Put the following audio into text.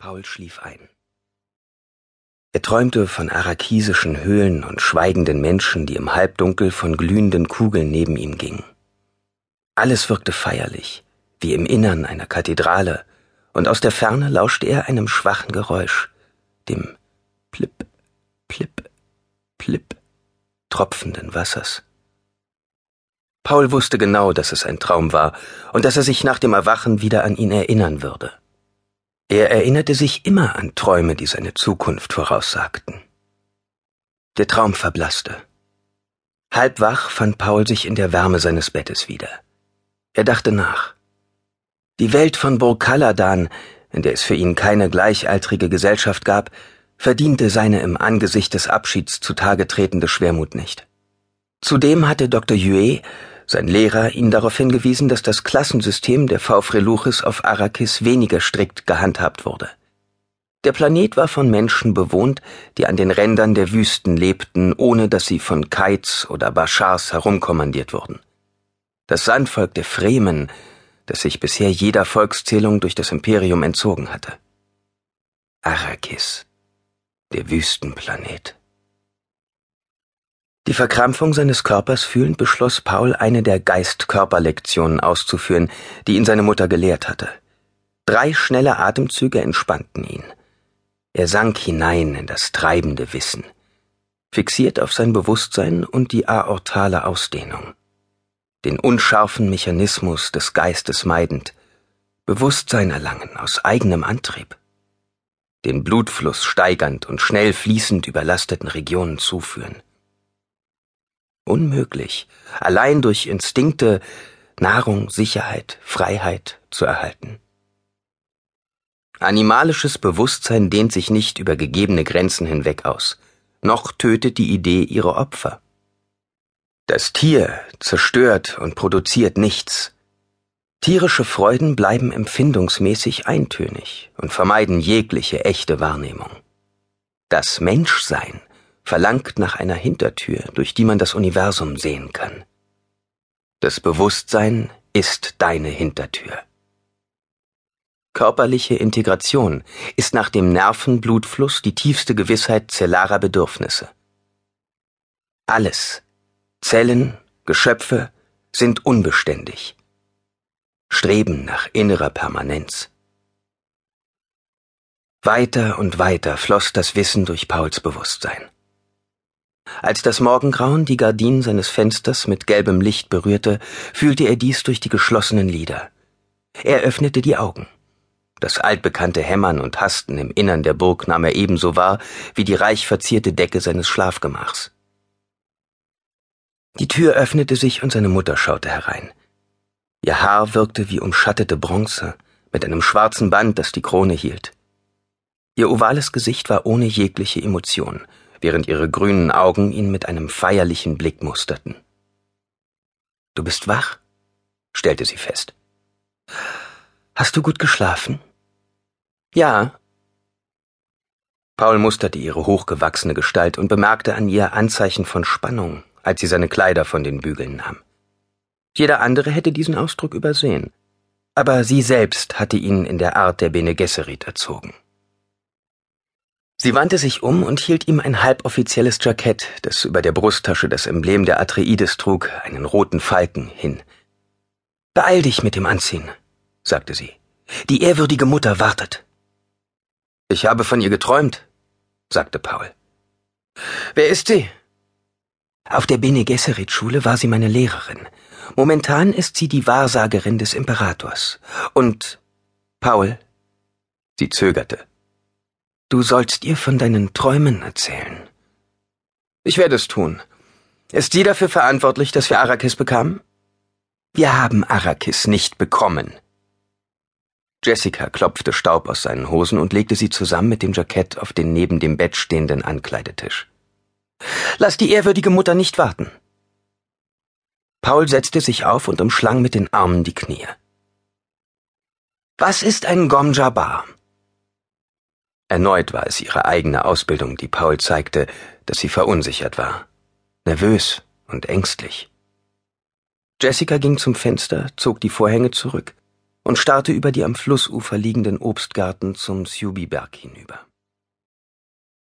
Paul schlief ein. Er träumte von arakisischen Höhlen und schweigenden Menschen, die im Halbdunkel von glühenden Kugeln neben ihm gingen. Alles wirkte feierlich, wie im Innern einer Kathedrale, und aus der Ferne lauschte er einem schwachen Geräusch, dem Plip, Plip, Plip tropfenden Wassers. Paul wusste genau, dass es ein Traum war und dass er sich nach dem Erwachen wieder an ihn erinnern würde. Er erinnerte sich immer an Träume, die seine Zukunft voraussagten. Der Traum verblasste. Halb wach fand Paul sich in der Wärme seines Bettes wieder. Er dachte nach. Die Welt von Burkaladan, in der es für ihn keine gleichaltrige Gesellschaft gab, verdiente seine im Angesicht des Abschieds zutage tretende Schwermut nicht. Zudem hatte Dr. Yue sein Lehrer ihn darauf hingewiesen, dass das Klassensystem der Faufreluchis auf Arrakis weniger strikt gehandhabt wurde. Der Planet war von Menschen bewohnt, die an den Rändern der Wüsten lebten, ohne dass sie von Kites oder Bashars herumkommandiert wurden. Das Sandvolk der Fremen, das sich bisher jeder Volkszählung durch das Imperium entzogen hatte. Arrakis, der Wüstenplanet. Die Verkrampfung seines Körpers fühlend beschloss Paul, eine der Geist-Körper-Lektionen auszuführen, die ihn seine Mutter gelehrt hatte. Drei schnelle Atemzüge entspannten ihn. Er sank hinein in das treibende Wissen, fixiert auf sein Bewusstsein und die aortale Ausdehnung. Den unscharfen Mechanismus des Geistes meidend, Bewusstsein erlangen aus eigenem Antrieb. Den Blutfluss steigernd und schnell fließend überlasteten Regionen zuführen unmöglich, allein durch Instinkte Nahrung, Sicherheit, Freiheit zu erhalten. Animalisches Bewusstsein dehnt sich nicht über gegebene Grenzen hinweg aus, noch tötet die Idee ihre Opfer. Das Tier zerstört und produziert nichts. Tierische Freuden bleiben empfindungsmäßig eintönig und vermeiden jegliche echte Wahrnehmung. Das Menschsein verlangt nach einer Hintertür, durch die man das Universum sehen kann. Das Bewusstsein ist deine Hintertür. Körperliche Integration ist nach dem Nervenblutfluss die tiefste Gewissheit zellarer Bedürfnisse. Alles, Zellen, Geschöpfe, sind unbeständig, streben nach innerer Permanenz. Weiter und weiter floss das Wissen durch Pauls Bewusstsein. Als das Morgengrauen die Gardinen seines Fensters mit gelbem Licht berührte, fühlte er dies durch die geschlossenen Lider. Er öffnete die Augen. Das altbekannte Hämmern und Hasten im Innern der Burg nahm er ebenso wahr wie die reich verzierte Decke seines Schlafgemachs. Die Tür öffnete sich und seine Mutter schaute herein. Ihr Haar wirkte wie umschattete Bronze, mit einem schwarzen Band, das die Krone hielt. Ihr ovales Gesicht war ohne jegliche Emotion, während ihre grünen Augen ihn mit einem feierlichen Blick musterten. Du bist wach? stellte sie fest. Hast du gut geschlafen? Ja. Paul musterte ihre hochgewachsene Gestalt und bemerkte an ihr Anzeichen von Spannung, als sie seine Kleider von den Bügeln nahm. Jeder andere hätte diesen Ausdruck übersehen, aber sie selbst hatte ihn in der Art der Bene Gesserit erzogen. Sie wandte sich um und hielt ihm ein halboffizielles Jackett, das über der Brusttasche das Emblem der Atreides trug, einen roten Falken, hin. Beeil dich mit dem Anziehen, sagte sie. Die ehrwürdige Mutter wartet. Ich habe von ihr geträumt, sagte Paul. Wer ist sie? Auf der Bene Gesserit Schule war sie meine Lehrerin. Momentan ist sie die Wahrsagerin des Imperators. Und Paul. Sie zögerte. Du sollst ihr von deinen Träumen erzählen. Ich werde es tun. Ist sie dafür verantwortlich, dass wir Arrakis bekamen? Wir haben Arrakis nicht bekommen. Jessica klopfte Staub aus seinen Hosen und legte sie zusammen mit dem Jackett auf den neben dem Bett stehenden Ankleidetisch. Lass die ehrwürdige Mutter nicht warten. Paul setzte sich auf und umschlang mit den Armen die Knie. Was ist ein Gom Jabbar? Erneut war es ihre eigene Ausbildung, die Paul zeigte, dass sie verunsichert war, nervös und ängstlich. Jessica ging zum Fenster, zog die Vorhänge zurück und starrte über die am Flussufer liegenden Obstgarten zum Sjubiberg hinüber.